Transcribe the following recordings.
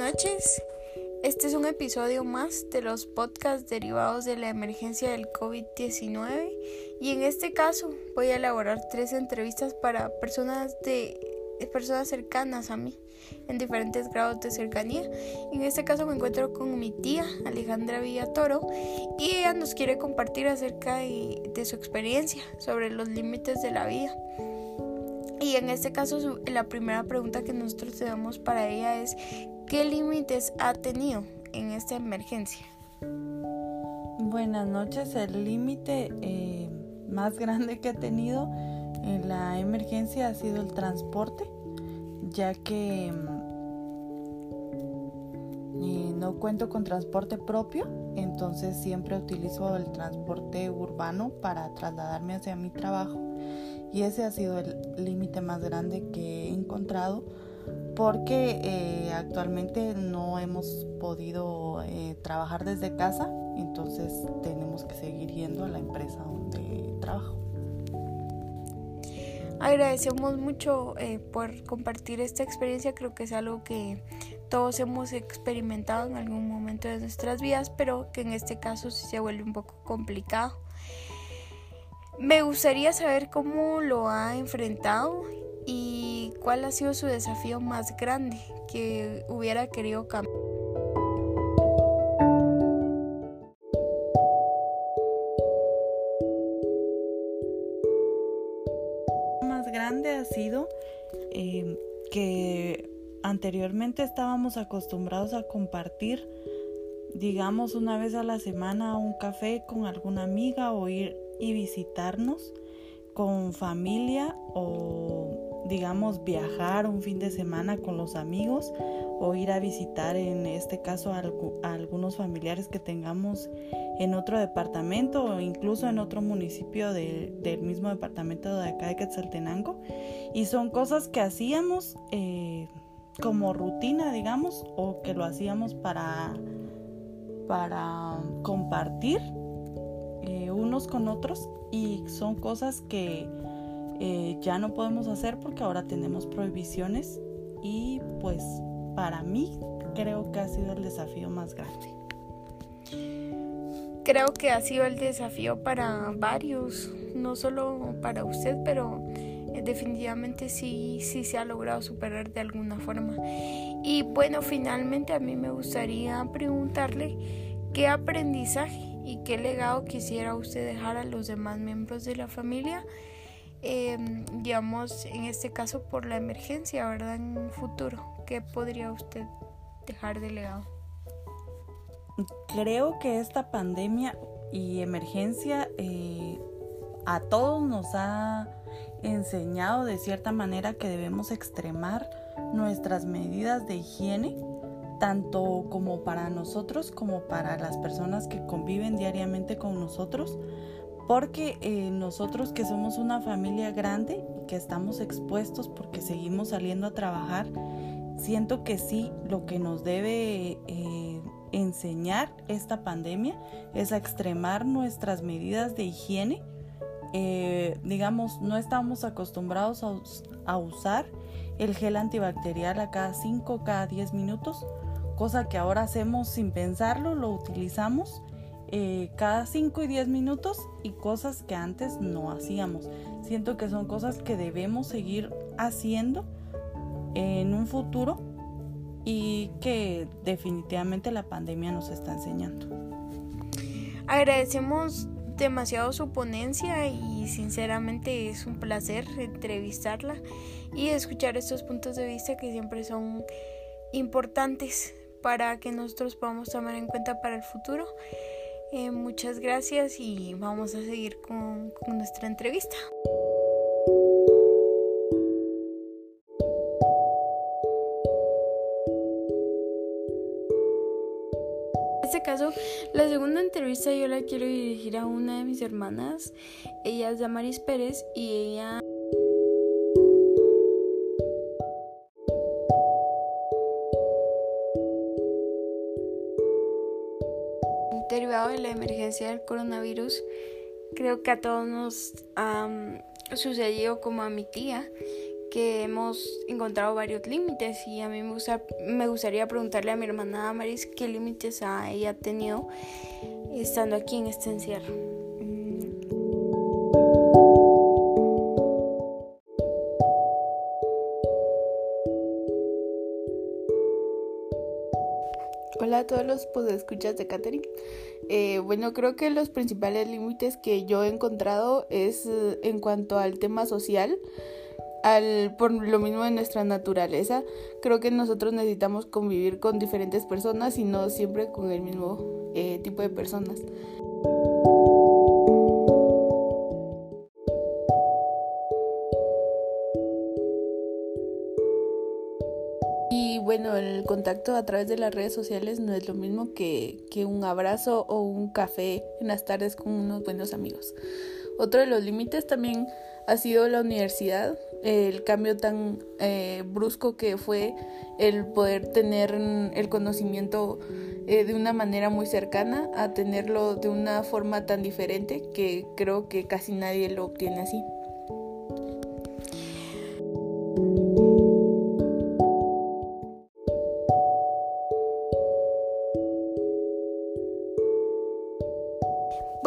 noches. Este es un episodio más de los podcasts derivados de la emergencia del COVID-19 y en este caso voy a elaborar tres entrevistas para personas de personas cercanas a mí en diferentes grados de cercanía. En este caso me encuentro con mi tía Alejandra Villatoro y ella nos quiere compartir acerca de, de su experiencia sobre los límites de la vida. Y en este caso la primera pregunta que nosotros tenemos para ella es ¿qué límites ha tenido en esta emergencia? Buenas noches, el límite eh, más grande que he tenido en la emergencia ha sido el transporte, ya que mm, eh, no cuento con transporte propio, entonces siempre utilizo el transporte urbano para trasladarme hacia mi trabajo y ese ha sido el límite más grande que he encontrado porque eh, actualmente no hemos podido eh, trabajar desde casa, entonces tenemos que seguir yendo a la empresa donde trabajo. Agradecemos mucho eh, por compartir esta experiencia, creo que es algo que todos hemos experimentado en algún momento de nuestras vidas, pero que en este caso sí se vuelve un poco complicado. Me gustaría saber cómo lo ha enfrentado y cuál ha sido su desafío más grande que hubiera querido cambiar. más grande ha sido eh, que anteriormente estábamos acostumbrados a compartir digamos una vez a la semana un café con alguna amiga o ir y visitarnos con familia o digamos viajar un fin de semana con los amigos o ir a visitar en este caso a, algunos familiares que tengamos en otro departamento o incluso en otro municipio del mismo departamento de acá de Quetzaltenango. Y son cosas que hacíamos eh, como rutina digamos o que lo hacíamos para para compartir eh, unos con otros. Y son cosas que eh, ya no podemos hacer porque ahora tenemos prohibiciones y pues para mí creo que ha sido el desafío más grande. Creo que ha sido el desafío para varios, no solo para usted, pero eh, definitivamente sí, sí se ha logrado superar de alguna forma. Y bueno, finalmente a mí me gustaría preguntarle qué aprendizaje y qué legado quisiera usted dejar a los demás miembros de la familia, em, digamos, en este caso por la emergencia, ¿verdad? En futuro, ¿qué podría usted dejar de legado? Creo que esta pandemia y emergencia eh, a todos nos ha enseñado de cierta manera que debemos extremar nuestras medidas de higiene tanto como para nosotros como para las personas que conviven diariamente con nosotros, porque eh, nosotros que somos una familia grande y que estamos expuestos porque seguimos saliendo a trabajar, siento que sí, lo que nos debe eh, enseñar esta pandemia es a extremar nuestras medidas de higiene. Eh, digamos, no estamos acostumbrados a, a usar el gel antibacterial a cada 5, cada 10 minutos cosa que ahora hacemos sin pensarlo, lo utilizamos eh, cada 5 y 10 minutos y cosas que antes no hacíamos. Siento que son cosas que debemos seguir haciendo en un futuro y que definitivamente la pandemia nos está enseñando. Agradecemos demasiado su ponencia y sinceramente es un placer entrevistarla y escuchar estos puntos de vista que siempre son importantes para que nosotros podamos tomar en cuenta para el futuro. Eh, muchas gracias y vamos a seguir con, nuestra entrevista. En este caso, la segunda entrevista yo la quiero dirigir a una de mis hermanas. Ella es Damaris Pérez y ella derivado de la emergencia del coronavirus, creo que a todos nos ha sucedido como a mi tía, que hemos encontrado varios límites y a mí me, me gustaría preguntarle a mi hermana Amaris qué límites ha ella tenido estando aquí en este encierro. Hola a todos los escuchas de Katherine. Eh, bueno, creo que los principales límites que yo he encontrado es eh, en cuanto al tema social, al, por lo mismo de nuestra naturaleza. Creo que nosotros necesitamos convivir con diferentes personas y no siempre con el mismo eh, tipo de personas. Bueno, el contacto a través de las redes sociales no es lo mismo que, un abrazo o un café en las tardes con unos buenos amigos. Otro de los límites también ha sido la universidad, el cambio tan eh, brusco que fue el poder tener el conocimiento eh, de una manera muy cercana a tenerlo de una forma tan diferente que creo que casi nadie lo obtiene así.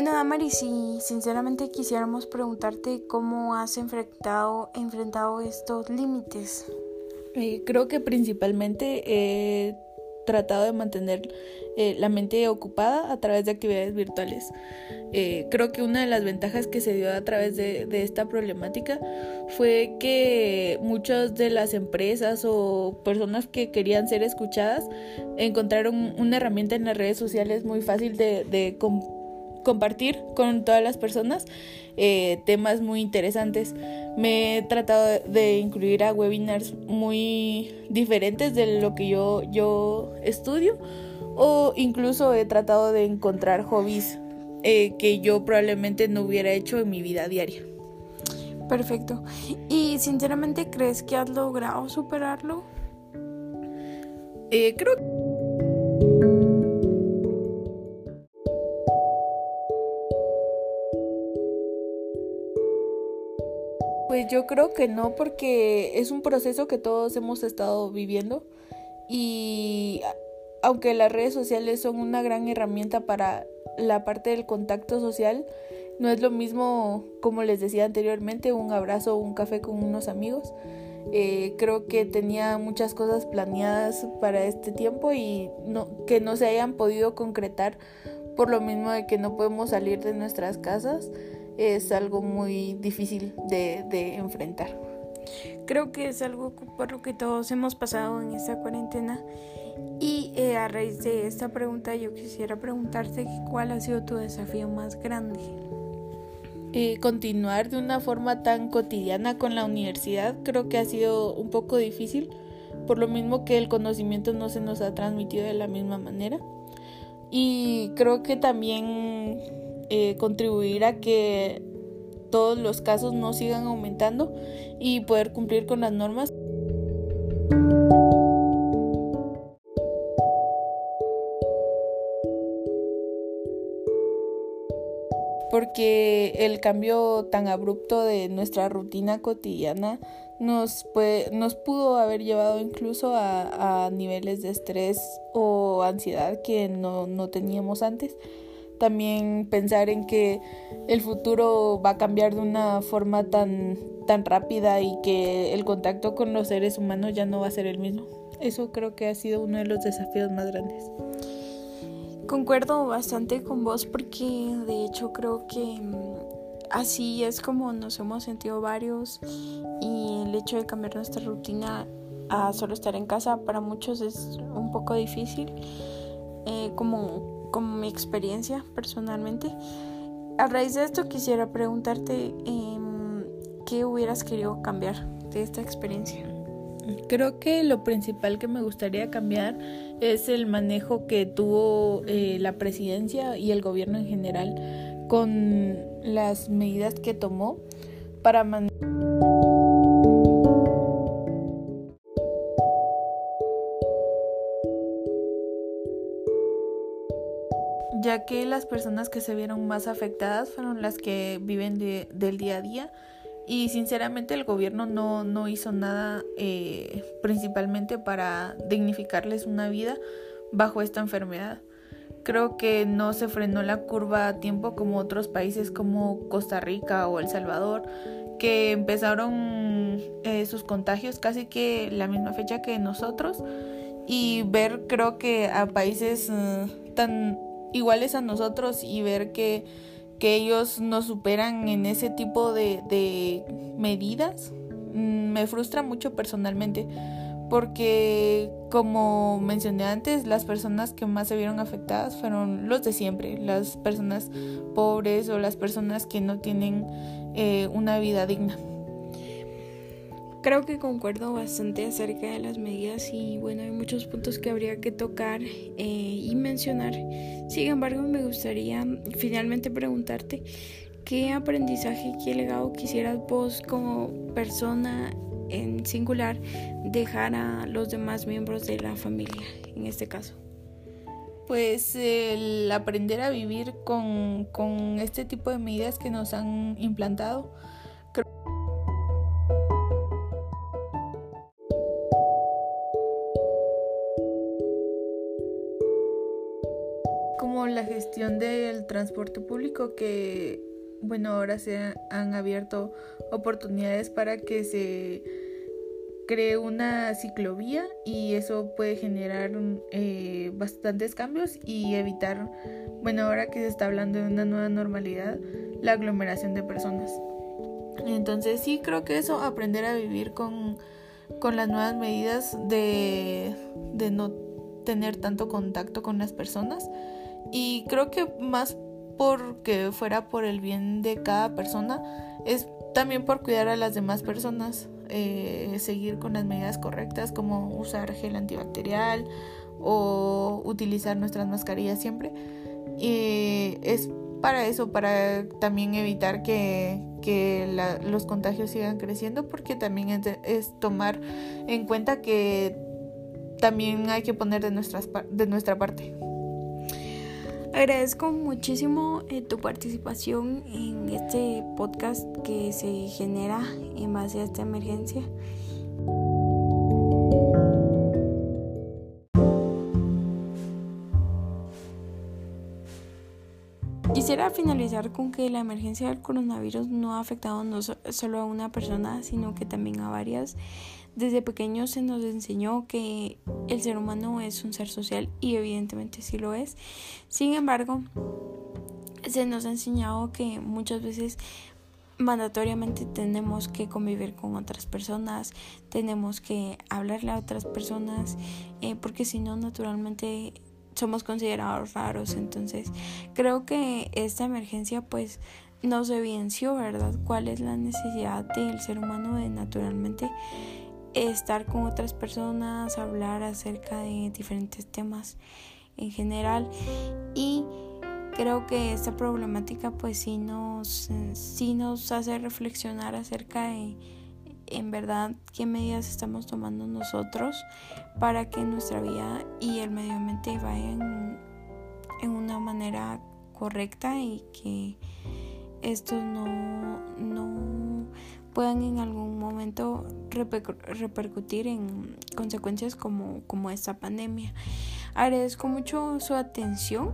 Bueno, Damaris, si sinceramente quisiéramos preguntarte cómo has enfrentado, enfrentado estos límites. Eh, creo que principalmente he tratado de mantener eh, la mente ocupada a través de actividades virtuales. Eh, creo que una de las ventajas que se dio a través de, de, esta problemática fue que muchas de las empresas o personas que querían ser escuchadas encontraron una herramienta en las redes sociales muy fácil de, de con todas las personas eh, temas muy interesantes. Me he tratado de incluir a webinars muy diferentes de lo que yo, yo estudio o incluso he tratado de encontrar hobbies eh, que yo probablemente no hubiera hecho en mi vida diaria. Perfecto. ¿Y sinceramente crees que has logrado superarlo? Eh, creo que Pues yo creo que no, porque es un proceso que todos hemos estado viviendo y aunque las redes sociales son una gran herramienta para la parte del contacto social, no es lo mismo, como les decía anteriormente, un abrazo o un café con unos amigos. Eh, creo que tenía muchas cosas planeadas para este tiempo y no, que no se hayan podido concretar por lo mismo de que no podemos salir de nuestras casas es algo muy difícil de, enfrentar. Creo que es algo por lo que todos hemos pasado en esta cuarentena y eh, a raíz de esta pregunta yo quisiera preguntarte cuál ha sido tu desafío más grande. Eh, continuar de una forma tan cotidiana con la universidad creo que ha sido un poco difícil, por lo mismo que el conocimiento no se nos ha transmitido de la misma manera. Y creo que también eh, contribuir a que todos los casos no sigan aumentando y poder cumplir con las normas. porque el cambio tan abrupto de nuestra rutina cotidiana nos, nos pudo haber llevado incluso a, niveles de estrés o ansiedad que no teníamos antes también pensar en que el futuro va a cambiar de una forma tan, tan rápida y que el contacto con los seres humanos ya no va a ser el mismo. Eso creo que ha sido uno de los desafíos más grandes. Concuerdo bastante con vos porque de hecho creo que mm, así es como nos hemos sentido varios y el hecho de cambiar nuestra rutina a solo estar en casa para muchos es un poco difícil. Eh, como como mi experiencia personalmente. A raíz de esto quisiera preguntarte em, qué hubieras querido cambiar de esta experiencia. Creo que lo principal que me gustaría cambiar es el manejo que tuvo eh, la presidencia y el gobierno en general con las medidas que tomó para ya que las personas que se vieron más afectadas fueron las que viven del día a día y sinceramente el gobierno no, no hizo nada eh, principalmente para dignificarles una vida bajo esta enfermedad. Creo que no se frenó la curva a tiempo como otros países como Costa Rica o El Salvador, que empezaron eh, sus contagios casi que la misma fecha que nosotros y ver creo que a países eh, tan iguales a nosotros y ver que que ellos nos superan en ese tipo de, de medidas mm, me frustra mucho personalmente porque como mencioné antes las personas que más se vieron afectadas fueron los de siempre las personas pobres o las personas que no tienen eh, una vida digna Creo que concuerdo bastante acerca de las medidas y bueno, hay muchos puntos que habría que tocar eh, y mencionar. Sin embargo, me gustaría finalmente preguntarte qué aprendizaje, qué legado quisieras vos como persona en singular dejar a los demás miembros de la familia, en este caso. Pues el aprender a vivir con, con este tipo de medidas que nos han implantado la gestión del transporte público que, bueno, ahora se han abierto oportunidades para que se cree una ciclovía y eso puede generar eh, bastantes cambios y evitar, bueno, ahora que se está hablando de una nueva normalidad, la aglomeración de personas. Entonces sí creo que eso, aprender a vivir con, con las nuevas medidas de, de no tener tanto contacto con las personas y creo que más porque fuera por el bien de cada persona, es también por cuidar a las demás personas, eh, seguir con las medidas correctas como usar gel antibacterial o utilizar nuestras mascarillas siempre. Y es para eso, para también evitar que, los contagios sigan creciendo, porque también es, tomar en cuenta que también hay que poner de, nuestras, de nuestra parte. Agradezco muchísimo eh, tu participación en este podcast que se genera en base a esta emergencia. Finalizar con que la emergencia del coronavirus no ha afectado no solo a una persona, sino que también a varias desde pequeños se nos enseñó que el ser humano es un ser social y evidentemente sí lo es. Sin embargo, se nos ha enseñado que muchas veces mandatoriamente tenemos que convivir con otras personas, tenemos que hablarle a otras personas, eh, porque si no, naturalmente somos considerados raros. Entonces, creo que esta emergencia pues nos evidenció, ¿verdad?, cuál es la necesidad del ser humano de naturalmente estar con otras personas, hablar acerca de diferentes temas en general y creo que esta problemática pues sí nos, sí nos hace reflexionar acerca de en verdad qué medidas estamos tomando nosotros para que nuestra vida y el medio ambiente vayan en una manera correcta y que esto no, no puedan en algún momento repercutir en consecuencias como, como esta pandemia. Agradezco mucho su atención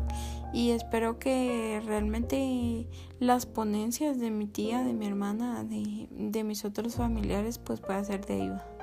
y espero que realmente las ponencias de mi tía, de mi hermana, de, de mis otros familiares pues puedan ser de ayuda.